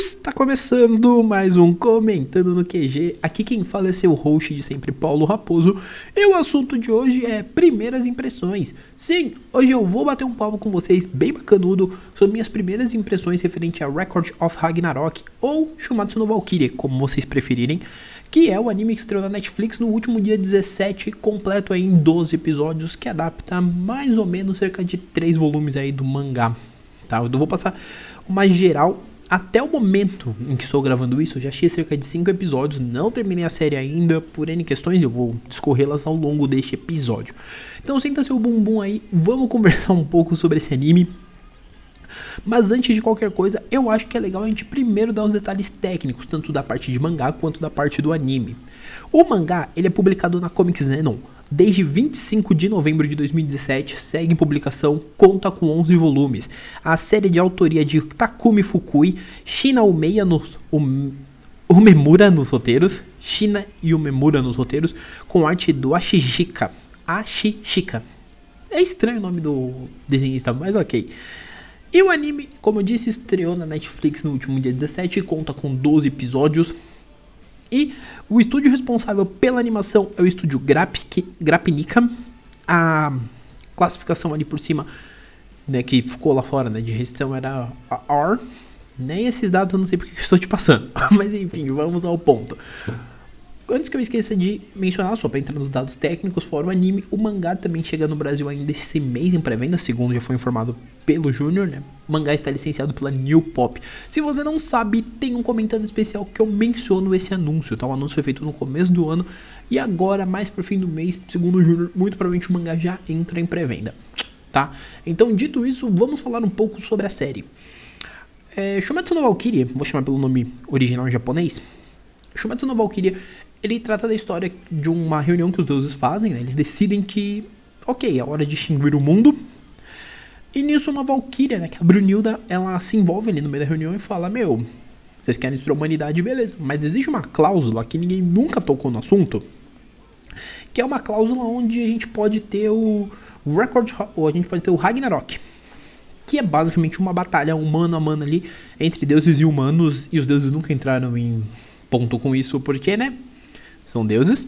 Está começando mais um Comentando no QG. Aqui quem fala é seu host de sempre, Paulo Raposo. E o assunto de hoje é primeiras impressões. Sim, hoje eu vou bater um papo com vocês bem bacanudo sobre minhas primeiras impressões referente a Record of Ragnarok ou Shumatsu no Valkyrie, como vocês preferirem, que é o anime que estreou na Netflix no último dia 17, completo em 12 episódios, que adapta mais ou menos cerca de 3 volumes aí do mangá. Tá? Eu vou passar uma geral até o momento em que estou gravando isso, eu já achei cerca de 5 episódios, não terminei a série ainda, por N questões, eu vou discorrê-las ao longo deste episódio. Então senta seu bumbum aí, vamos conversar um pouco sobre esse anime. Mas antes de qualquer coisa, eu acho que é legal a gente primeiro dar os detalhes técnicos, tanto da parte de mangá quanto da parte do anime. O mangá, ele é publicado na Comic Zenon, Desde 25 de novembro de 2017, segue em publicação, conta com 11 volumes. A série de autoria de Takumi Fukui, Shina Umeya nos, um, Umemura nos roteiros, Shina e Umemura nos roteiros, com arte do Ashishika. Ashishika. É estranho o nome do desenhista, mas ok. E o anime, como eu disse, estreou na Netflix no último dia 17 e conta com 12 episódios. E o estúdio responsável pela animação é o estúdio Graphic, Grapnica. A classificação ali por cima, né, que ficou lá fora, né, de gestão era a R. Nem esses dados eu não sei porque que estou te passando. Mas enfim, vamos ao ponto. Antes que eu esqueça de mencionar, só para entrar nos dados técnicos, fora o anime, o mangá também chega no Brasil ainda esse mês em pré-venda, segundo já foi informado pelo Júnior, né? O mangá está licenciado pela New Pop. Se você não sabe, tem um comentário especial que eu menciono esse anúncio, tá? O anúncio foi feito no começo do ano e agora, mais pro fim do mês, segundo o Júnior, muito provavelmente o mangá já entra em pré-venda, tá? Então, dito isso, vamos falar um pouco sobre a série. É, Shumatsu no Valkyrie, vou chamar pelo nome original em japonês. Shumatsu no Valkyrie ele trata da história de uma reunião que os deuses fazem, né? Eles decidem que, ok, é hora de extinguir o mundo. E nisso uma Valkyria, né? Que a Brunilda, ela se envolve ali no meio da reunião e fala, meu, vocês querem destruir a humanidade, beleza. Mas existe uma cláusula que ninguém nunca tocou no assunto, que é uma cláusula onde a gente pode ter o Record, ou a gente pode ter o Ragnarok. Que é basicamente uma batalha humano a mano ali entre deuses e humanos, e os deuses nunca entraram em ponto com isso, porque, né? São deuses.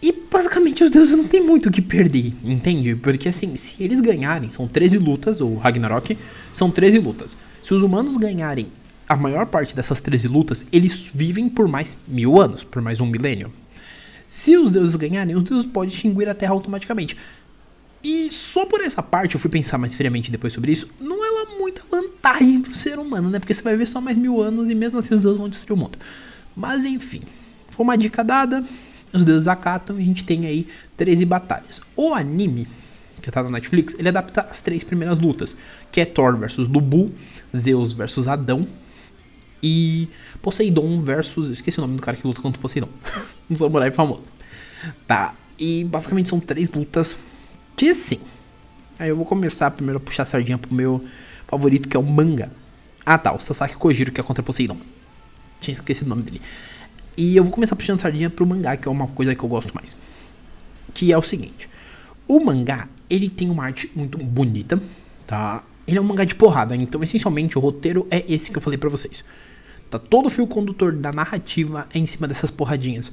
E basicamente os deuses não tem muito o que perder, entende? Porque assim, se eles ganharem, são 13 lutas, ou Ragnarok, são 13 lutas. Se os humanos ganharem a maior parte dessas 13 lutas, eles vivem por mais mil anos, por mais um milênio. Se os deuses ganharem, os deuses podem extinguir a Terra automaticamente. E só por essa parte, eu fui pensar mais friamente depois sobre isso, não é lá muita vantagem pro ser humano, né? Porque você vai ver só mais mil anos e mesmo assim os deuses vão destruir o mundo. Mas enfim. Foi uma dica dada, os deuses acatam e a gente tem aí 13 batalhas. O anime, que tá na Netflix, ele adapta as três primeiras lutas, que é Thor versus Lubu, Zeus versus Adão e Poseidon versus, esqueci o nome do cara que luta contra Poseidon, um samurai famoso. Tá, e basicamente são três lutas que sim. Aí eu vou começar primeiro a puxar a sardinha pro meu favorito, que é o manga. Ah tá, o Sasaki Kojiro, que é contra Poseidon. Tinha esquecido o nome dele. E eu vou começar puxando sardinha pro mangá, que é uma coisa que eu gosto mais. Que é o seguinte: o mangá, ele tem uma arte muito bonita, tá? Ele é um mangá de porrada, então essencialmente o roteiro é esse que eu falei para vocês. Tá todo o fio condutor da narrativa é em cima dessas porradinhas.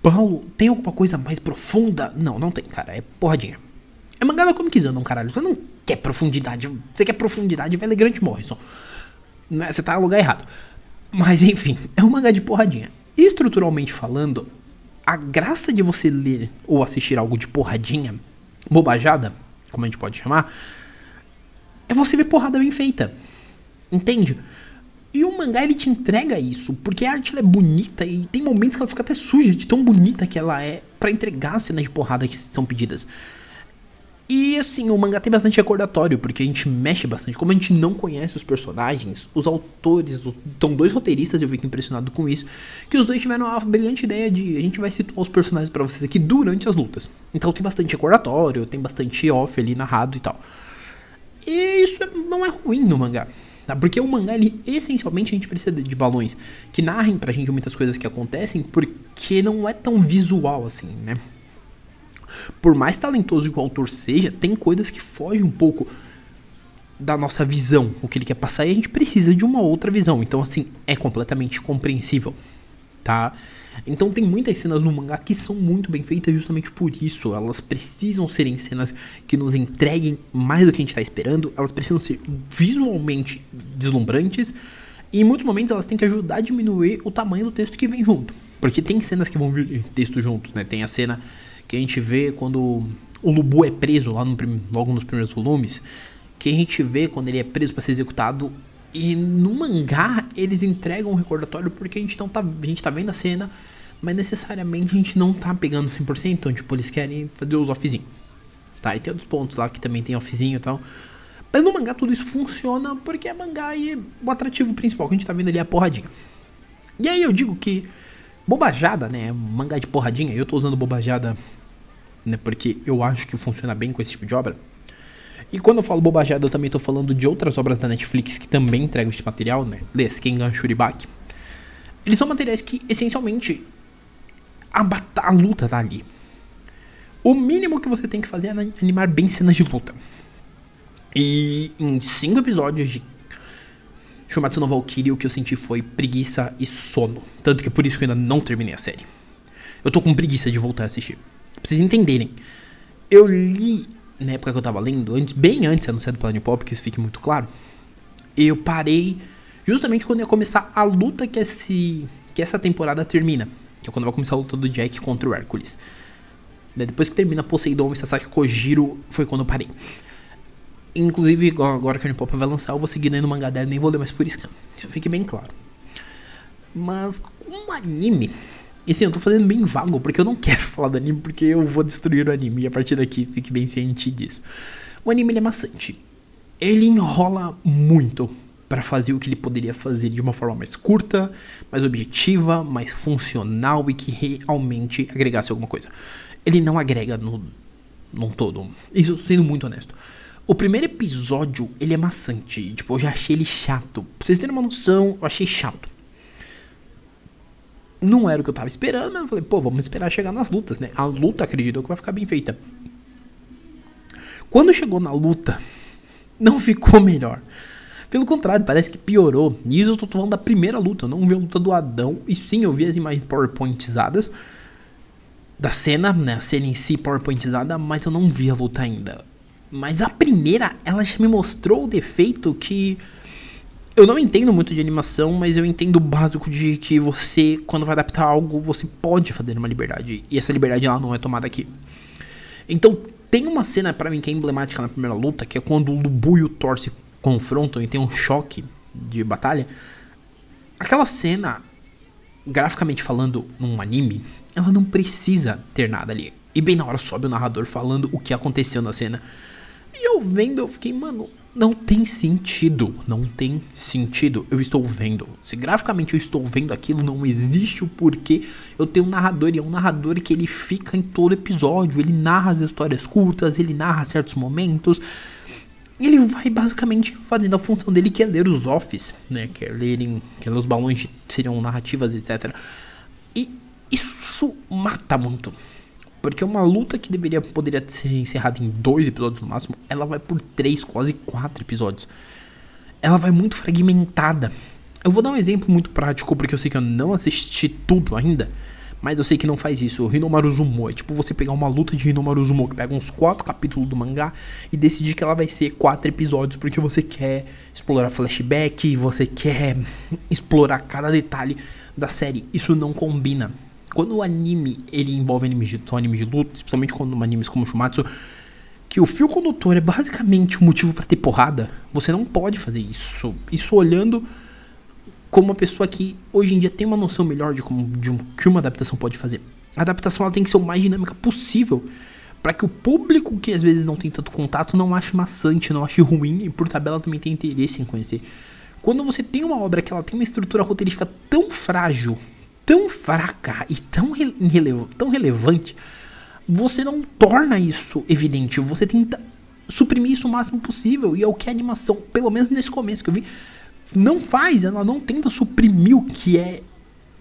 Paulo, tem alguma coisa mais profunda? Não, não tem, cara. É porradinha. É mangá da Comic Zone, caralho. Você não quer profundidade. Você quer profundidade, vai ler Grant Morrison. Né, você tá no lugar errado. Mas enfim, é um mangá de porradinha. Estruturalmente falando, a graça de você ler ou assistir algo de porradinha, bobajada, como a gente pode chamar, é você ver porrada bem feita. Entende? E o mangá ele te entrega isso, porque a arte é bonita e tem momentos que ela fica até suja de tão bonita que ela é para entregar as cenas de porrada que são pedidas. E assim, o mangá tem bastante recordatório, porque a gente mexe bastante. Como a gente não conhece os personagens, os autores, estão dois roteiristas, eu fico impressionado com isso, que os dois tiveram a brilhante ideia de a gente vai situar os personagens para vocês aqui durante as lutas. Então tem bastante recordatório, tem bastante off ali narrado e tal. E isso não é ruim no mangá. Tá? Porque o mangá, ele, essencialmente, a gente precisa de balões que narrem pra gente muitas coisas que acontecem, porque não é tão visual assim, né? Por mais talentoso que o autor seja, tem coisas que fogem um pouco da nossa visão, o que ele quer passar, e a gente precisa de uma outra visão. Então, assim, é completamente compreensível, tá? Então tem muitas cenas no mangá que são muito bem feitas justamente por isso. Elas precisam serem cenas que nos entreguem mais do que a gente está esperando. Elas precisam ser visualmente deslumbrantes. E em muitos momentos elas têm que ajudar a diminuir o tamanho do texto que vem junto. Porque tem cenas que vão vir texto junto, né? Tem a cena que a gente vê quando o Lubu é preso lá no, logo nos primeiros volumes. Que a gente vê quando ele é preso para ser executado e no mangá eles entregam um recordatório porque a gente não tá, a gente tá vendo a cena, mas necessariamente a gente não tá pegando 100%, então tipo, eles querem fazer os offzinho. Tá? E tem outros pontos lá que também tem offzinho e tal. Mas no mangá tudo isso funciona porque é mangá e o atrativo principal que a gente tá vendo ali é a porradinha. E aí eu digo que bobajada, né, mangá de porradinha, eu tô usando bobajada, né, porque eu acho que funciona bem com esse tipo de obra e quando eu falo bobajada, eu também estou falando de outras obras da Netflix que também entregam este material, né? Lê Kengan Shuribaki. Eles são materiais que, essencialmente, a, a luta tá ali. O mínimo que você tem que fazer é animar bem cenas de luta. E em cinco episódios de Shumatsu no Valkyrie, o que eu senti foi preguiça e sono. Tanto que por isso que eu ainda não terminei a série. Eu tô com preguiça de voltar a assistir. Pra vocês entenderem. Eu li na época que eu tava lendo, antes, bem antes de anunciar do Planet Pop, que isso fique muito claro, eu parei justamente quando ia começar a luta que, esse, que essa temporada termina. Que é quando vai começar a luta do Jack contra o Hércules. Depois que termina Poseidon e Sasaki Kojiro, foi quando eu parei. Inclusive, agora que a Pop vai lançar, eu vou seguir no mangá dela, nem vou ler mais por scan. Isso fique bem claro. Mas um anime e sim, eu tô fazendo bem vago, porque eu não quero falar do anime, porque eu vou destruir o anime. E a partir daqui, fique bem ciente disso. O anime é maçante. Ele enrola muito para fazer o que ele poderia fazer de uma forma mais curta, mais objetiva, mais funcional e que realmente agregasse alguma coisa. Ele não agrega no, num todo. Isso sendo muito honesto. O primeiro episódio, ele é maçante. Tipo, eu já achei ele chato. Pra vocês terem uma noção, eu achei chato não era o que eu tava esperando, mas eu falei, pô, vamos esperar chegar nas lutas, né? A luta, acredito que vai ficar bem feita. Quando chegou na luta, não ficou melhor. Pelo contrário, parece que piorou. E isso eu tô falando da primeira luta. Eu não vi a luta do Adão. E sim, eu vi as imagens PowerPointizadas da cena, né? A cena em si PowerPointizada, mas eu não vi a luta ainda. Mas a primeira, ela já me mostrou o defeito que eu não entendo muito de animação, mas eu entendo o básico de que você, quando vai adaptar algo, você pode fazer uma liberdade. E essa liberdade ela não é tomada aqui. Então, tem uma cena para mim que é emblemática na primeira luta, que é quando o Lubu e o Thor se confrontam e tem um choque de batalha. Aquela cena, graficamente falando, num anime, ela não precisa ter nada ali. E bem na hora sobe o narrador falando o que aconteceu na cena. E eu vendo, eu fiquei, mano, não tem sentido. Não tem sentido. Eu estou vendo. Se graficamente eu estou vendo aquilo, não existe o porquê eu tenho um narrador. E é um narrador que ele fica em todo episódio. Ele narra as histórias curtas, ele narra certos momentos. Ele vai basicamente fazendo a função dele que é ler os offs, né? Que é lerem, que é ler os balões de seriam narrativas, etc. E isso mata muito. Porque uma luta que deveria poderia ser encerrada em dois episódios no máximo, ela vai por três, quase quatro episódios. Ela vai muito fragmentada. Eu vou dar um exemplo muito prático, porque eu sei que eu não assisti tudo ainda. Mas eu sei que não faz isso. O Hinomaru Zumo é tipo você pegar uma luta de Hinomaru Zumo, que pega uns quatro capítulos do mangá e decidir que ela vai ser quatro episódios, porque você quer explorar flashback, você quer explorar cada detalhe da série. Isso não combina quando o anime ele envolve animes de, animes de luta, especialmente quando animes como Shumatsu, que o fio condutor é basicamente o motivo para ter porrada, você não pode fazer isso. Isso olhando como uma pessoa que hoje em dia tem uma noção melhor de como de um, que uma adaptação pode fazer. A adaptação ela tem que ser o mais dinâmica possível para que o público que às vezes não tem tanto contato não ache maçante, não ache ruim e por tabela também tenha interesse em conhecer. Quando você tem uma obra que ela tem uma estrutura roteirística tão frágil tão fraca e tão, tão relevante, você não torna isso evidente. Você tenta suprimir isso o máximo possível. E é o que a animação, pelo menos nesse começo que eu vi, não faz. Ela não tenta suprimir o que é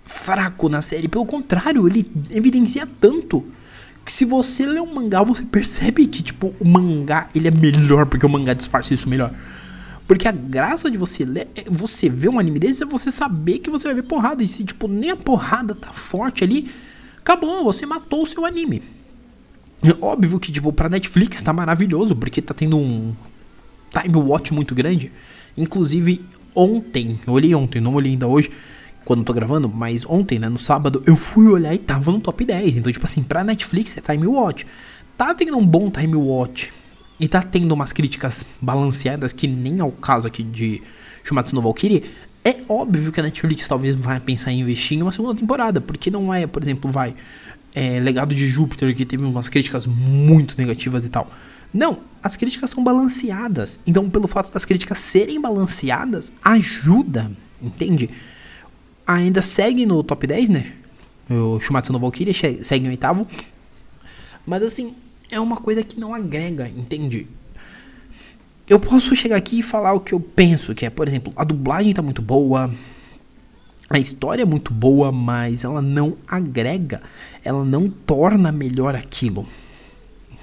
fraco na série. Pelo contrário, ele evidencia tanto que se você lê um mangá, você percebe que, tipo, o mangá ele é melhor, porque o mangá disfarça isso melhor. Porque a graça de você ler, é você ver um anime desse é você saber que você vai ver porrada. E se, tipo, nem a porrada tá forte ali, acabou, você matou o seu anime. É óbvio que, tipo, pra Netflix tá maravilhoso, porque tá tendo um time watch muito grande. Inclusive, ontem, eu olhei ontem, não olhei ainda hoje, quando eu tô gravando, mas ontem, né, no sábado, eu fui olhar e tava no top 10. Então, tipo assim, pra Netflix é time watch. Tá tendo um bom time watch e tá tendo umas críticas balanceadas que nem é o caso aqui de Shumatsu no Valkyrie, é óbvio que a Netflix talvez vai pensar em investir em uma segunda temporada, porque não é, por exemplo, vai é, Legado de Júpiter que teve umas críticas muito negativas e tal. Não, as críticas são balanceadas. Então, pelo fato das críticas serem balanceadas, ajuda, entende? Ainda segue no top 10, né? O Shumatsu no Valkyrie segue em oitavo. Mas assim, é uma coisa que não agrega, entende? Eu posso chegar aqui e falar o que eu penso, que é, por exemplo, a dublagem tá muito boa, a história é muito boa, mas ela não agrega, ela não torna melhor aquilo.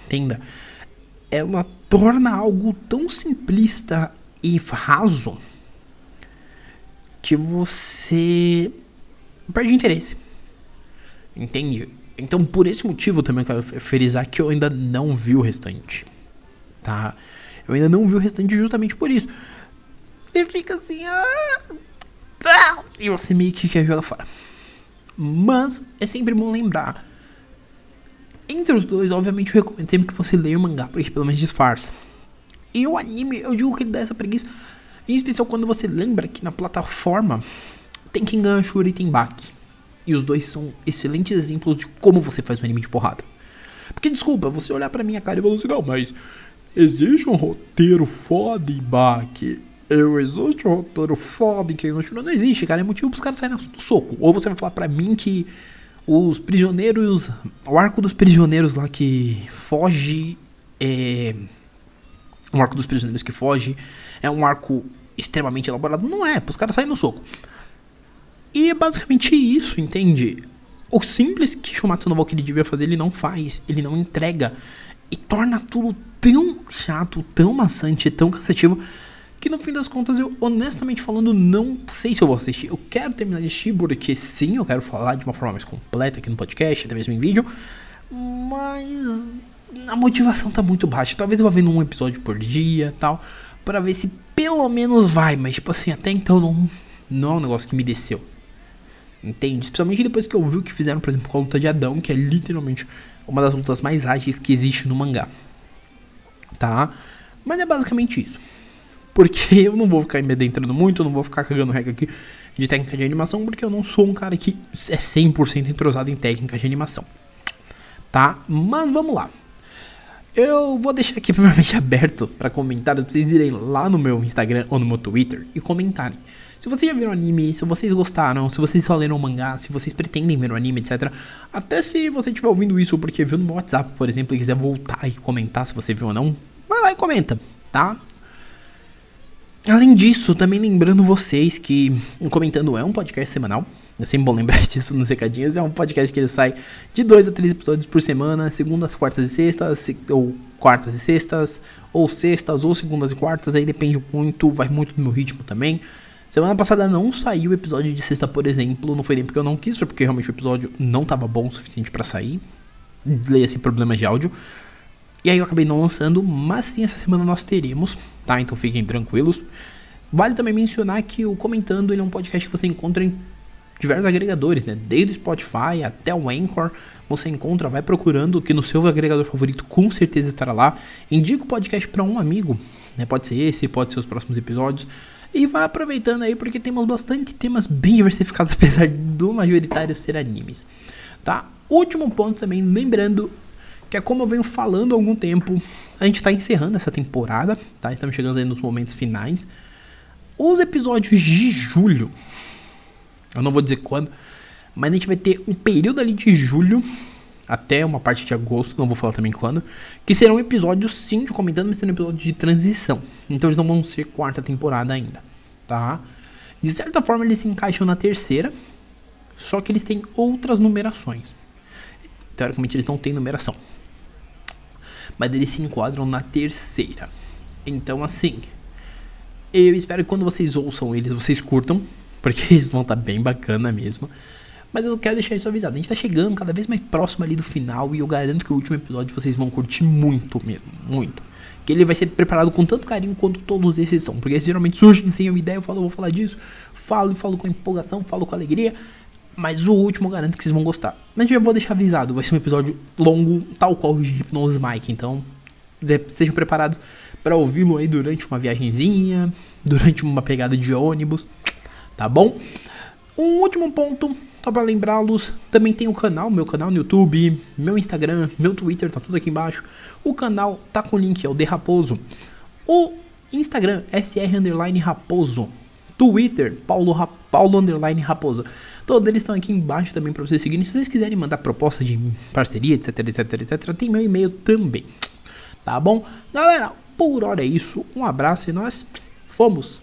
Entenda? Ela torna algo tão simplista e raso que você perde interesse. Entende? Então, por esse motivo, também quero frisar que eu ainda não vi o restante. Tá? Eu ainda não vi o restante justamente por isso. Você fica assim, ah, tá, e você meio que quer jogar fora. Mas é sempre bom lembrar. Entre os dois, obviamente, eu recomendo sempre que você leia o mangá, porque pelo menos disfarça. E o anime, eu digo que ele dá essa preguiça. Em especial quando você lembra que na plataforma tem quem ganha Shuri e tem Baki. E os dois são excelentes exemplos de como você faz um anime de porrada. Porque, desculpa, você olhar pra minha cara e falar assim, não, mas existe um roteiro foda em Baki. Eu existe um roteiro foda em Keiino Não existe, cara. É motivo pros caras saírem do soco. Ou você vai falar pra mim que os prisioneiros. O arco dos prisioneiros lá que foge. É. Um arco dos prisioneiros que foge. É um arco extremamente elaborado. Não é, pros caras saírem no soco. E é basicamente isso, entende? O simples que Shumatsu no Valkyrie devia fazer, ele não faz, ele não entrega. E torna tudo tão chato, tão maçante, tão cansativo, que no fim das contas eu, honestamente falando, não sei se eu vou assistir. Eu quero terminar de assistir, porque sim, eu quero falar de uma forma mais completa aqui no podcast, até mesmo em vídeo. Mas a motivação tá muito baixa. Talvez eu vá vendo um episódio por dia tal, para ver se pelo menos vai. Mas, tipo assim, até então não, não é um negócio que me desceu. Entende? Especialmente depois que eu vi o que fizeram, por exemplo, com a luta de Adão, que é literalmente uma das lutas mais ágeis que existe no mangá. Tá? Mas é basicamente isso. Porque eu não vou ficar me adentrando muito, eu não vou ficar cagando regra aqui de técnica de animação, porque eu não sou um cara que é 100% entrosado em técnica de animação. Tá? Mas vamos lá. Eu vou deixar aqui primeiramente aberto para comentários, pra vocês irem lá no meu Instagram ou no meu Twitter e comentarem. Se vocês já viram anime, se vocês gostaram, se vocês só leram mangá, se vocês pretendem ver o anime, etc. Até se você estiver ouvindo isso porque viu no WhatsApp, por exemplo, e quiser voltar e comentar se você viu ou não, vai lá e comenta, tá? Além disso, também lembrando vocês que o Comentando é um podcast semanal. É sempre bom lembrar disso nos recadinhos. É um podcast que ele sai de dois a três episódios por semana, segundas, quartas e sextas, ou quartas e sextas, ou sextas, ou segundas e quartas. Aí depende muito, vai muito do meu ritmo também. Semana passada não saiu o episódio de sexta, por exemplo. Não foi nem porque eu não quis, foi porque realmente o episódio não tava bom o suficiente para sair. Leia-se problemas de áudio. E aí eu acabei não lançando, mas sim, essa semana nós teremos, tá? Então fiquem tranquilos. Vale também mencionar que o Comentando ele é um podcast que você encontra em diversos agregadores, né? Desde o Spotify até o Anchor, você encontra, vai procurando que no seu agregador favorito com certeza estará lá. Indica o podcast para um amigo, né? Pode ser esse, pode ser os próximos episódios. E vai aproveitando aí porque temos bastante temas bem diversificados, apesar do majoritário ser animes. Tá? Último ponto também, lembrando que é como eu venho falando há algum tempo, a gente está encerrando essa temporada, tá? Estamos chegando aí nos momentos finais. Os episódios de julho, eu não vou dizer quando, mas a gente vai ter um período ali de julho até uma parte de agosto, não vou falar também quando, que serão episódios sim de comentando, mas serão episódios de transição. Então eles não vão ser quarta temporada ainda, tá? De certa forma eles se encaixam na terceira, só que eles têm outras numerações. Teoricamente eles não têm numeração. Mas eles se enquadram na terceira. Então assim, Eu espero que quando vocês ouçam eles, vocês curtam, porque eles vão estar tá bem bacana mesmo. Mas eu quero deixar isso avisado. A gente tá chegando cada vez mais próximo ali do final e eu garanto que o último episódio vocês vão curtir muito mesmo, muito. Que ele vai ser preparado com tanto carinho quanto todos esses são. Porque geralmente surgem sem uma ideia, eu falo, eu vou falar disso, falo e falo com empolgação, falo com alegria. Mas o último eu garanto que vocês vão gostar. Mas já vou deixar avisado, vai ser um episódio longo, tal qual o de Hypnose Mike. Então, estejam preparados para ouvi-lo aí durante uma viagemzinha, durante uma pegada de ônibus, tá bom? Um último ponto, só para lembrá-los, também tem o canal, meu canal no YouTube, meu Instagram, meu Twitter, tá tudo aqui embaixo. O canal tá com o link, é o De Raposo. O Instagram, SR Underline Raposo. Twitter, Paulo, Ra Paulo Underline Raposo. Todos eles estão aqui embaixo também para vocês seguirem. Se vocês quiserem mandar proposta de parceria, etc, etc, etc, tem meu e-mail também. Tá bom? Galera, por hora é isso. Um abraço e nós fomos.